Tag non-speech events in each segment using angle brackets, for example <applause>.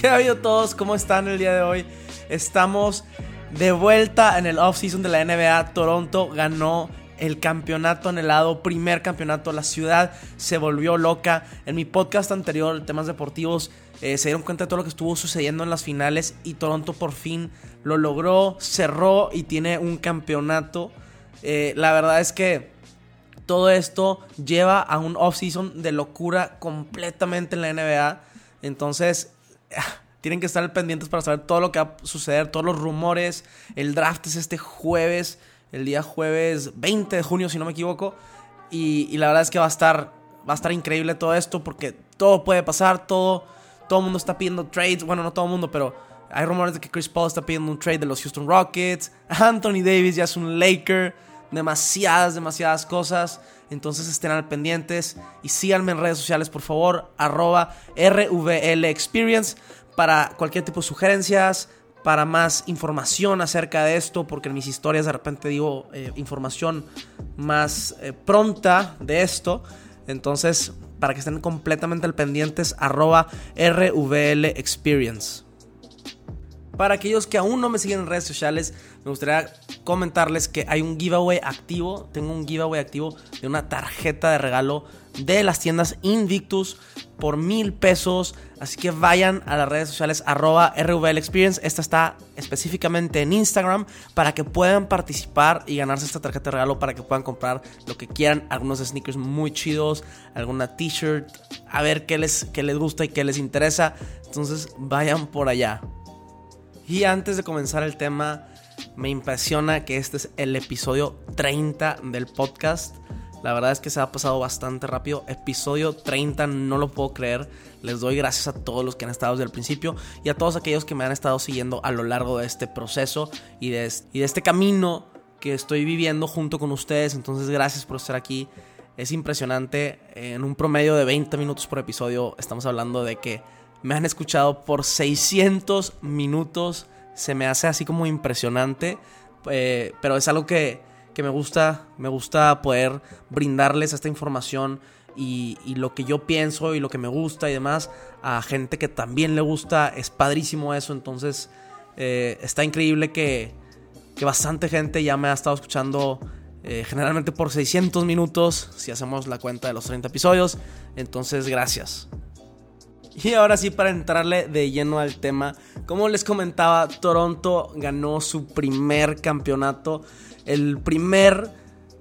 ¿Qué ha habido todos? ¿Cómo están el día de hoy? Estamos de vuelta en el off-season de la NBA. Toronto ganó el campeonato en el lado, primer campeonato. La ciudad se volvió loca. En mi podcast anterior, temas deportivos, eh, se dieron cuenta de todo lo que estuvo sucediendo en las finales y Toronto por fin lo logró, cerró y tiene un campeonato. Eh, la verdad es que todo esto lleva a un off-season de locura completamente en la NBA. Entonces, <sighs> tienen que estar pendientes para saber todo lo que va a suceder, todos los rumores. El draft es este jueves, el día jueves 20 de junio, si no me equivoco. Y, la verdad es que va a estar, va a estar increíble todo esto porque todo puede pasar, todo, todo el mundo está pidiendo trades. Bueno, no todo el mundo, pero hay rumores de que Chris Paul está pidiendo un trade de los Houston Rockets. <laughs> Anthony Davis ya es un Laker. Demasiadas, demasiadas cosas. Entonces estén al pendientes y síganme en redes sociales, por favor, arroba RVL Experience para cualquier tipo de sugerencias, para más información acerca de esto, porque en mis historias de repente digo eh, información más eh, pronta de esto. Entonces, para que estén completamente al pendientes, arroba RVL Experience. Para aquellos que aún no me siguen en redes sociales, me gustaría comentarles que hay un giveaway activo. Tengo un giveaway activo de una tarjeta de regalo de las tiendas Invictus por mil pesos. Así que vayan a las redes sociales arroba RVL Experience. Esta está específicamente en Instagram para que puedan participar y ganarse esta tarjeta de regalo para que puedan comprar lo que quieran. Algunos sneakers muy chidos, alguna t-shirt, a ver qué les, qué les gusta y qué les interesa. Entonces vayan por allá. Y antes de comenzar el tema, me impresiona que este es el episodio 30 del podcast. La verdad es que se ha pasado bastante rápido. Episodio 30, no lo puedo creer. Les doy gracias a todos los que han estado desde el principio y a todos aquellos que me han estado siguiendo a lo largo de este proceso y de, y de este camino que estoy viviendo junto con ustedes. Entonces, gracias por estar aquí. Es impresionante. En un promedio de 20 minutos por episodio, estamos hablando de que me han escuchado por 600 minutos. Se me hace así como impresionante. Eh, pero es algo que, me gusta. Me gusta poder brindarles esta información y, lo que yo pienso y lo que me gusta y demás a gente que también le gusta. Es padrísimo eso. Entonces eh, está increíble que, que, bastante gente ya me ha estado escuchando. Eh, generalmente por 600 minutos, si hacemos la cuenta de los 30 episodios. Entonces, gracias. Y ahora sí, para entrarle de lleno al tema, como les comentaba, Toronto ganó su primer campeonato. El primer,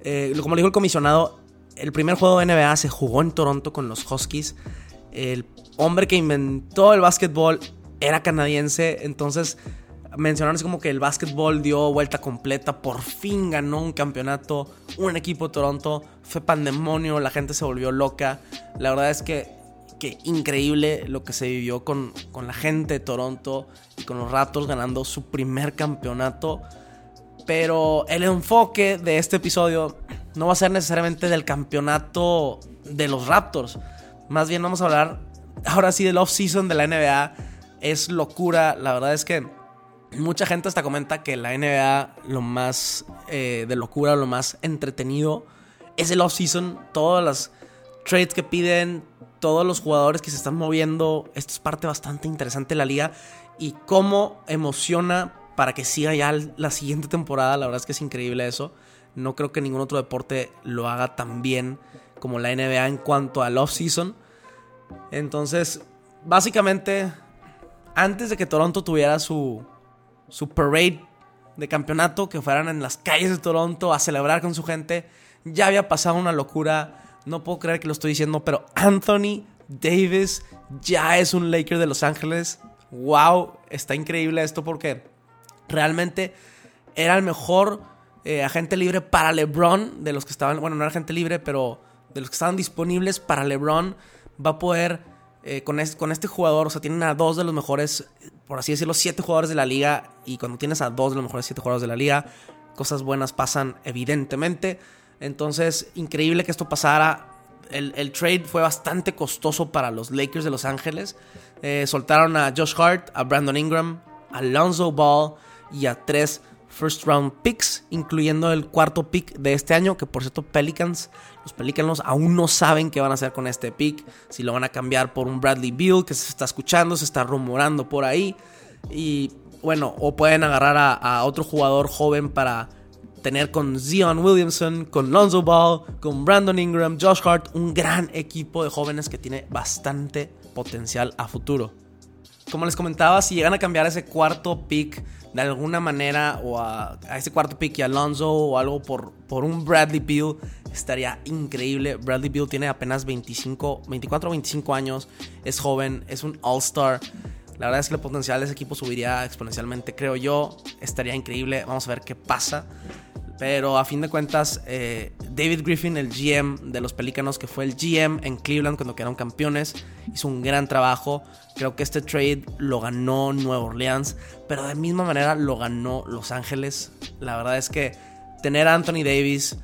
eh, como le dijo el comisionado, el primer juego de NBA se jugó en Toronto con los Huskies. El hombre que inventó el básquetbol era canadiense, entonces mencionarles como que el básquetbol dio vuelta completa, por fin ganó un campeonato, un equipo Toronto, fue pandemonio, la gente se volvió loca. La verdad es que que increíble lo que se vivió con, la gente de Toronto y con los Raptors ganando su primer campeonato. Pero el enfoque de este episodio no va a ser necesariamente del campeonato de los Raptors. Más bien vamos a hablar ahora sí del off-season de la NBA. Es locura. La verdad es que mucha gente hasta comenta que la NBA lo más eh, de locura, lo más entretenido es el off-season. Todas las trades que piden, todos los jugadores que se están moviendo. Esto es parte bastante interesante de la liga y cómo emociona para que siga ya la siguiente temporada. La verdad es que es increíble eso. No creo que ningún otro deporte lo haga tan bien como la NBA en cuanto al off-season. Entonces, básicamente, antes de que Toronto tuviera su, su parade de campeonato, que fueran en las calles de Toronto a celebrar con su gente, ya había pasado una locura no puedo creer que lo estoy diciendo, pero Anthony Davis ya es un Laker de Los Ángeles. Wow, está increíble esto porque realmente era el mejor eh, agente libre para LeBron de los que estaban, bueno, no era agente libre, pero de los que estaban disponibles para LeBron. Va a poder, eh, con, este, con este jugador, o sea, tienen a dos de los mejores por así decirlo, siete jugadores de la liga. Y cuando tienes a dos de los mejores siete jugadores de la liga, cosas buenas pasan evidentemente. Entonces, increíble que esto pasara. El, trade fue bastante costoso para los Lakers de Los Ángeles. Eh, soltaron a Josh Hart, a Brandon Ingram, a Alonzo Ball y a tres first round picks, incluyendo el cuarto pick de este año, que por cierto Pelicans, los Pelicans aún no saben qué van a hacer con este pick, si lo van a cambiar por un Bradley Beal que se está escuchando, se está rumorando por ahí, y bueno, o pueden agarrar a, otro jugador joven para tener con Zion Williamson, con Lonzo Ball, con Brandon Ingram, Josh Hart, un gran equipo de jóvenes que tiene bastante potencial a futuro. Como les comentaba, si llegan a cambiar ese cuarto pick de alguna manera o a, ese cuarto pick y Alonso o algo por, por un Bradley Beal estaría increíble. Bradley Beal tiene apenas 25, 24 o 25 años, es joven, es un All-Star. La verdad es que el potencial de ese equipo subiría exponencialmente, creo yo. Estaría increíble. Vamos a ver qué pasa. Pero a fin de cuentas, eh, David Griffin, el GM de los Pelícanos, que fue el GM en Cleveland cuando quedaron campeones, hizo un gran trabajo. Creo que este trade lo ganó Nueva Orleans, pero de misma manera lo ganó Los Ángeles. La verdad es que tener a Anthony Davis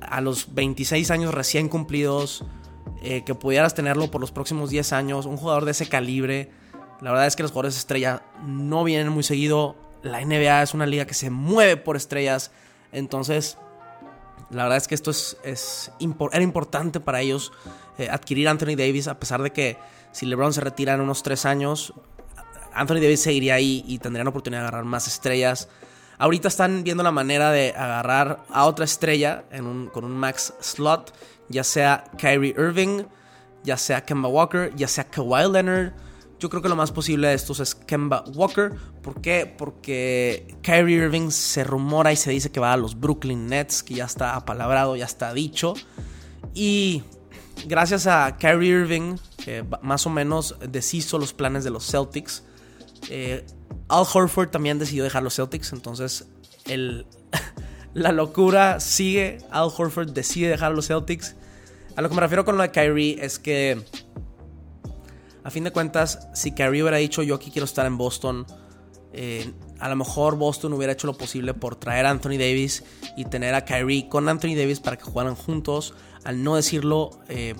a los 26 años recién cumplidos, eh, que pudieras tenerlo por los próximos 10 años, un jugador de ese calibre. La verdad es que los jugadores estrella no vienen muy seguido. La NBA es una liga que se mueve por estrellas entonces, la verdad es que esto es, era importante para ellos eh, adquirir Anthony Davis, a pesar de que si LeBron se retira en unos tres años, Anthony Davis seguiría ahí y tendrían oportunidad de agarrar más estrellas. Ahorita están viendo la manera de agarrar a otra estrella con un max slot, ya sea Kyrie Irving, ya sea Kemba Walker, ya sea Kawhi Leonard yo creo que lo más posible de estos es Kemba Walker. ¿Por qué? Porque Kyrie Irving se rumora y se dice que va a los Brooklyn Nets, que ya está apalabrado, ya está dicho. Y gracias a Kyrie Irving, que más o menos deshizo los planes de los Celtics, eh, Al Horford también decidió dejar los Celtics. Entonces, <laughs> la locura sigue. Al Horford decide dejar los Celtics. A lo que me refiero con lo de Kyrie es que a fin de cuentas, si Kyrie hubiera dicho yo aquí quiero estar en Boston, eh, a lo mejor Boston hubiera hecho lo posible por traer a Anthony Davis y tener a Kyrie con Anthony Davis para que jugaran juntos. Al no decirlo, eh,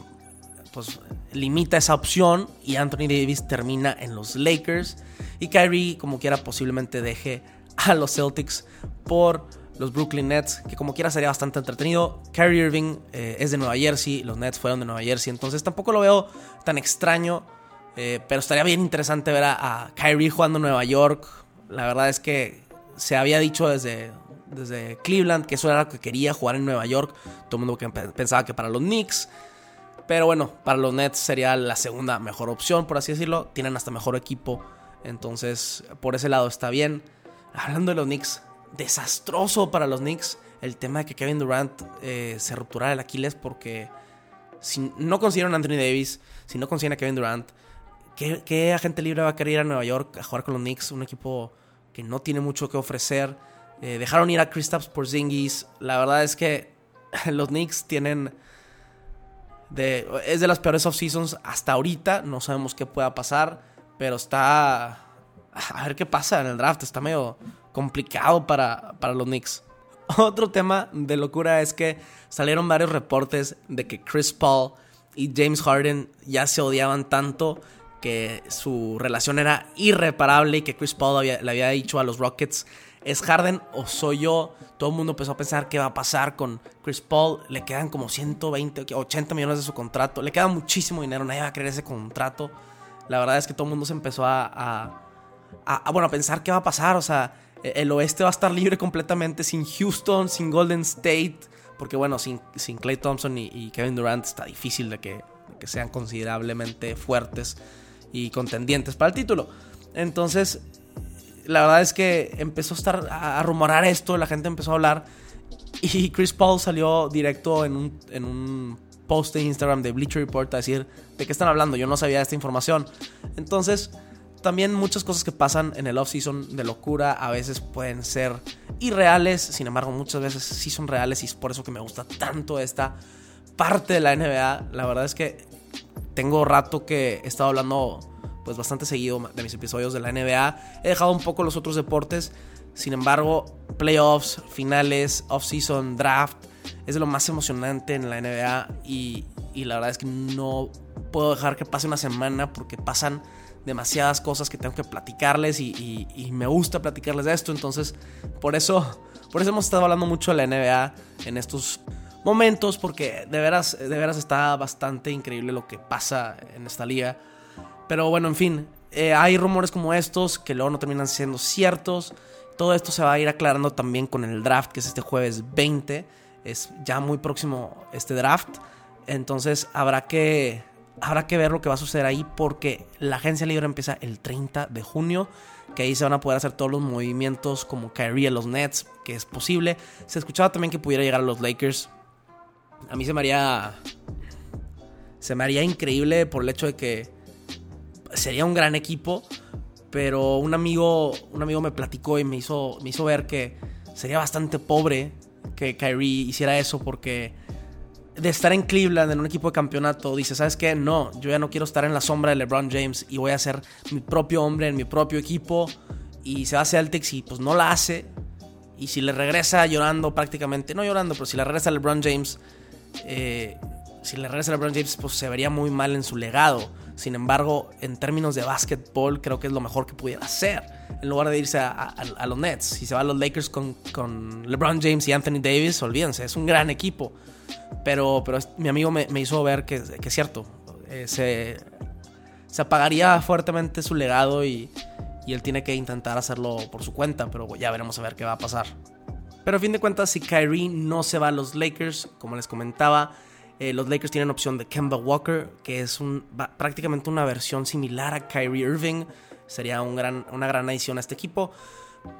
pues limita esa opción y Anthony Davis termina en los Lakers y Kyrie como quiera posiblemente deje a los Celtics por los Brooklyn Nets, que como quiera sería bastante entretenido. Kyrie Irving eh, es de Nueva Jersey, los Nets fueron de Nueva Jersey, entonces tampoco lo veo tan extraño eh, pero estaría bien interesante ver a, Kyrie jugando en Nueva York. La verdad es que se había dicho desde, desde Cleveland que eso era lo que quería jugar en Nueva York. Todo el mundo pensaba que para los Knicks. Pero bueno, para los Nets sería la segunda mejor opción, por así decirlo. Tienen hasta mejor equipo. Entonces, por ese lado está bien. Hablando de los Knicks, desastroso para los Knicks el tema de que Kevin Durant eh, se rupturara el Aquiles porque si no consiguieron a Anthony Davis, si no consiguen a Kevin Durant, ¿Qué, agente libre va a querer ir a Nueva York a jugar con los Knicks? Un equipo que no tiene mucho que ofrecer. Eh, dejaron ir a Kristaps por Zingis. La verdad es que <laughs> los Knicks tienen. Es de las peores off-seasons hasta ahorita. No sabemos qué pueda pasar. Pero está. A ver qué pasa en el draft. Está medio complicado para, para los Knicks. <laughs> Otro tema de locura es que salieron varios reportes de que Chris Paul y James Harden ya se odiaban tanto que su relación era irreparable y que Chris Paul le había dicho a los Rockets, ¿es Harden o soy yo? Todo el mundo empezó a pensar qué va a pasar con Chris Paul. Le quedan como 120, 80 millones de su contrato. Le queda muchísimo dinero, nadie va a querer ese contrato. La verdad es que todo el mundo se empezó a, bueno, a pensar qué va a pasar. O sea, e, el oeste va a estar libre completamente sin Houston, sin Golden State. Porque bueno, sin, sin Clay Thompson y, Kevin Durant está difícil de que, de que sean considerablemente fuertes y contendientes para el título. Entonces, la verdad es que empezó a estar a rumorar esto, la gente empezó a hablar y Chris Paul salió directo en un, en un post de Instagram de Bleacher Report a decir de qué están hablando, yo no sabía esta información. Entonces, también muchas cosas que pasan en el off-season de locura a veces pueden ser irreales, sin embargo muchas veces sí son reales y es por eso que me gusta tanto esta parte de la NBA. La verdad es que tengo rato que he estado hablando pues bastante seguido de mis episodios de la NBA. He dejado un poco los otros deportes. Sin embargo, playoffs, finales, off-season, draft, es de lo más emocionante en la NBA y, la verdad es que no puedo dejar que pase una semana porque pasan demasiadas cosas que tengo que platicarles y, y, me gusta platicarles de esto. Entonces, por eso, por eso hemos estado hablando mucho de la NBA en estos momentos porque de veras, de veras está bastante increíble lo que pasa en esta liga. Pero bueno, en fin, eh, hay rumores como estos que luego no terminan siendo ciertos. Todo esto se va a ir aclarando también con el draft que es este jueves 20. Es ya muy próximo este draft. Entonces habrá que, habrá que ver lo que va a suceder ahí porque la agencia libre empieza el 30 de junio. Que ahí se van a poder hacer todos los movimientos como Kyrie a los Nets, que es posible. Se escuchaba también que pudiera llegar a los Lakers. A mí se me haría. Se me haría increíble por el hecho de que sería un gran equipo. Pero un amigo, un amigo me platicó y me hizo, me hizo ver que sería bastante pobre que Kyrie hiciera eso porque de estar en Cleveland en un equipo de campeonato, dice, ¿sabes qué? No, yo ya no quiero estar en la sombra de LeBron James y voy a ser mi propio hombre en mi propio equipo y se va a Celtics y pues no la hace. Y si le regresa llorando prácticamente, no llorando, pero si le regresa LeBron James, eh, si le regresa a LeBron James, pues se vería muy mal en su legado. Sin embargo, en términos de básquetbol, creo que es lo mejor que pudiera hacer. En lugar de irse a, los Nets. Si se va a los Lakers con, LeBron James y Anthony Davis, olvídense, es un gran equipo. Pero, pero mi amigo me, hizo ver que, es cierto. Eh, se, se apagaría fuertemente su legado y, y él tiene que intentar hacerlo por su cuenta. Pero ya veremos a ver qué va a pasar. Pero a fin de cuentas, si Kyrie no se va a los Lakers, como les comentaba, eh, los Lakers tienen opción de Kemba Walker, que es un, prácticamente una versión similar a Kyrie Irving. Sería un gran, una gran adición a este equipo.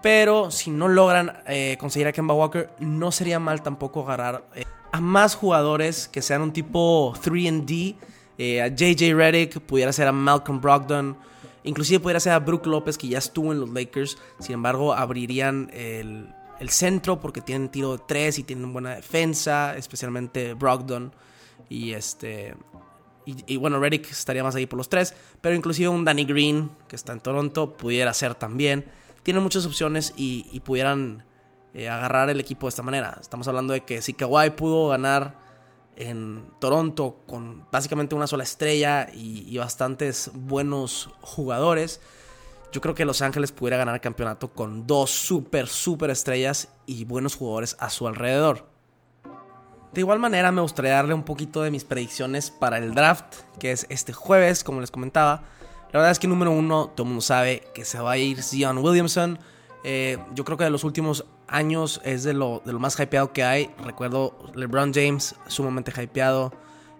Pero si no logran eh, conseguir a Kemba Walker, no sería mal tampoco agarrar eh, a más jugadores que sean un tipo 3D. a JJ Redick, pudiera ser a Malcolm Brogdon. Inclusive pudiera ser a Brook López, que ya estuvo en los Lakers. Sin embargo, abrirían el, el centro porque tienen tiro de tres y tienen buena defensa, especialmente Brogdon. Y este. Y, bueno, Reddick estaría más ahí por los tres. Pero inclusive un Danny Green, que está en Toronto, pudiera ser también. Tienen muchas opciones y, pudieran eh, agarrar el equipo de esta manera. Estamos hablando de que si Kawhi pudo ganar en Toronto con básicamente una sola estrella y bastantes buenos jugadores. Yo creo que Los Ángeles pudiera ganar el campeonato con dos super, super estrellas y buenos jugadores a su alrededor. De igual manera me gustaría darle un poquito de mis predicciones para el draft, que es este jueves, como les comentaba. La verdad es que número uno, todo el mundo sabe que se va a ir Zion Williamson. Eh, yo creo que de los últimos años es de lo, de lo más hypeado que hay. Recuerdo LeBron James, sumamente hypeado.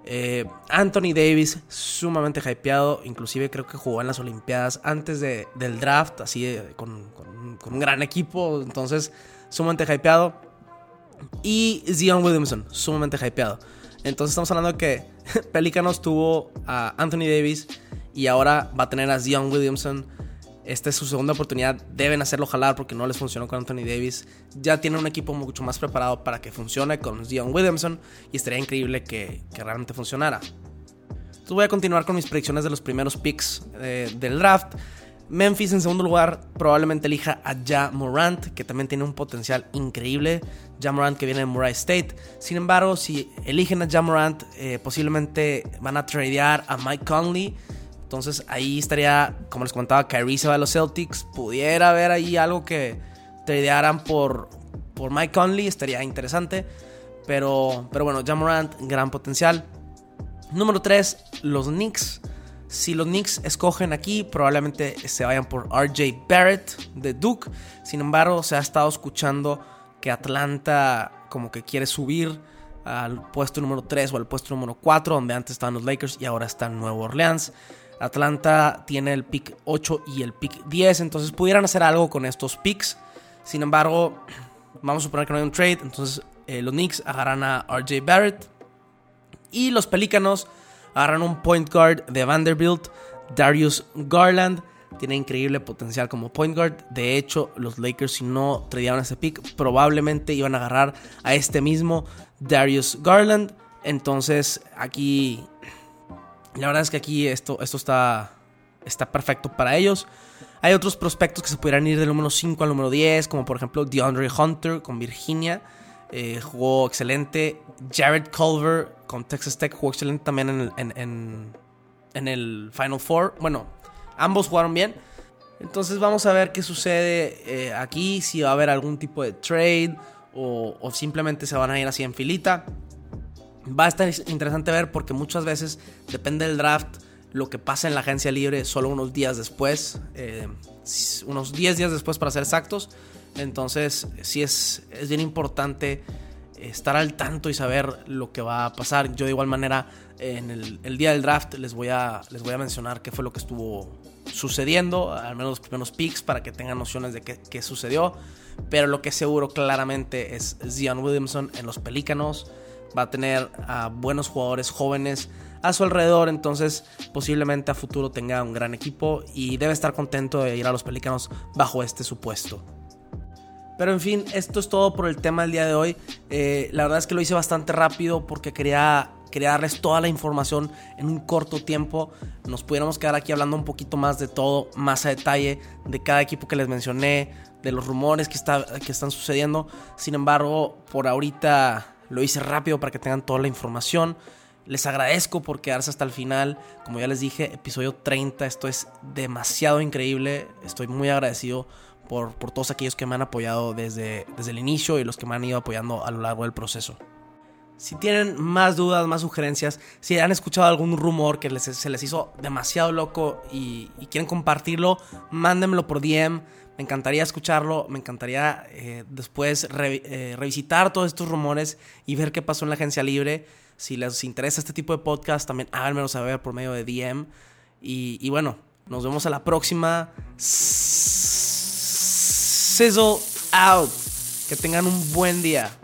Eh, Anthony Davis, sumamente hypeado. Inclusive creo que jugó en las Olimpiadas antes del draft, así con, con, un gran equipo. Entonces, sumamente hypeado. Y Zion Williamson, sumamente hypeado. Entonces estamos hablando de que <laughs> Pelicanos tuvo a Anthony Davis y ahora va a tener a Zion Williamson. Esta es su segunda oportunidad. Deben hacerlo jalar porque no les funcionó con Anthony Davis. Ya tienen un equipo mucho más preparado para que funcione con Zion Williamson y estaría increíble que, realmente funcionara. Entonces voy a continuar con mis predicciones de los primeros picks eh, del draft. Memphis en segundo lugar probablemente elija a Ja Morant, que también tiene un potencial increíble. Ja Morant que viene de Murray State. Sin embargo, si eligen a Ja Morant, eh, posiblemente van a tradear a Mike Conley. Entonces ahí estaría, como les comentaba, Kyrie se va a los Celtics. Pudiera haber ahí algo que tradearan por, por Mike Conley, estaría interesante. Pero, pero bueno, Ja Morant, gran potencial. Número 3, los Knicks. Si los Knicks escogen aquí, probablemente se vayan por RJ Barrett de Duke. Sin embargo, se ha estado escuchando que Atlanta como que quiere subir al puesto número 3 o al puesto número 4, donde antes estaban los Lakers y ahora está Nueva Orleans. Atlanta tiene el pick 8 y el pick 10, entonces pudieran hacer algo con estos picks. Sin embargo, <clears throat> vamos a suponer que no hay un trade, entonces eh, los Knicks agarran a RJ Barrett y los Pelícanos Agarran un point guard de Vanderbilt, Darius Garland. Tiene increíble potencial como point guard. De hecho, los Lakers, si no tradeaban ese pick, probablemente iban a agarrar a este mismo Darius Garland. Entonces, aquí. La verdad es que aquí esto, esto está. está perfecto para ellos. Hay otros prospectos que se pudieran ir del número 5 al número 10, como por ejemplo DeAndre Hunter con Virginia. Eh, jugó excelente. Jared Culver con Texas Tech jugó excelente también en el, en, el Final Four. Bueno, ambos jugaron bien. Entonces vamos a ver qué sucede eh, aquí, si va a haber algún tipo de trade o, o, simplemente se van a ir así en filita. Va a estar interesante ver porque muchas veces depende del draft lo que pasa en la agencia libre solo unos días después, eh, unos 10 días después para ser exactos. Entonces sí es, es bien importante estar al tanto y saber lo que va a pasar. Yo de igual manera en el, día del draft les voy, a, les voy a mencionar qué fue lo que estuvo sucediendo, al menos los primeros picks para que tengan nociones de qué, qué sucedió. Pero lo que seguro claramente es Zion Williamson en los Pelícanos. Va a tener a buenos jugadores jóvenes a su alrededor, entonces posiblemente a futuro tenga un gran equipo y debe estar contento de ir a los Pelícanos bajo este supuesto. Pero en fin, esto es todo por el tema del día de hoy. Eh, la verdad es que lo hice bastante rápido porque quería, quería darles toda la información en un corto tiempo. Nos pudiéramos quedar aquí hablando un poquito más de todo, más a detalle, de cada equipo que les mencioné, de los rumores que, está, que están sucediendo. Sin embargo, por ahorita lo hice rápido para que tengan toda la información. Les agradezco por quedarse hasta el final. Como ya les dije, episodio 30. Esto es demasiado increíble. Estoy muy agradecido por, por todos aquellos que me han apoyado desde, desde el inicio y los que me han ido apoyando a lo largo del proceso. Si tienen más dudas, más sugerencias, si han escuchado algún rumor que se les hizo demasiado loco y, quieren compartirlo, mándenmelo por DM. Me encantaría escucharlo, me encantaría eh, después eh, revisitar todos estos rumores y ver qué pasó en la agencia libre. Si les interesa este tipo de podcast, también háganmelo saber por medio de DM. Y, bueno, nos vemos a la próxima. Sizzle out. Que tengan un buen día.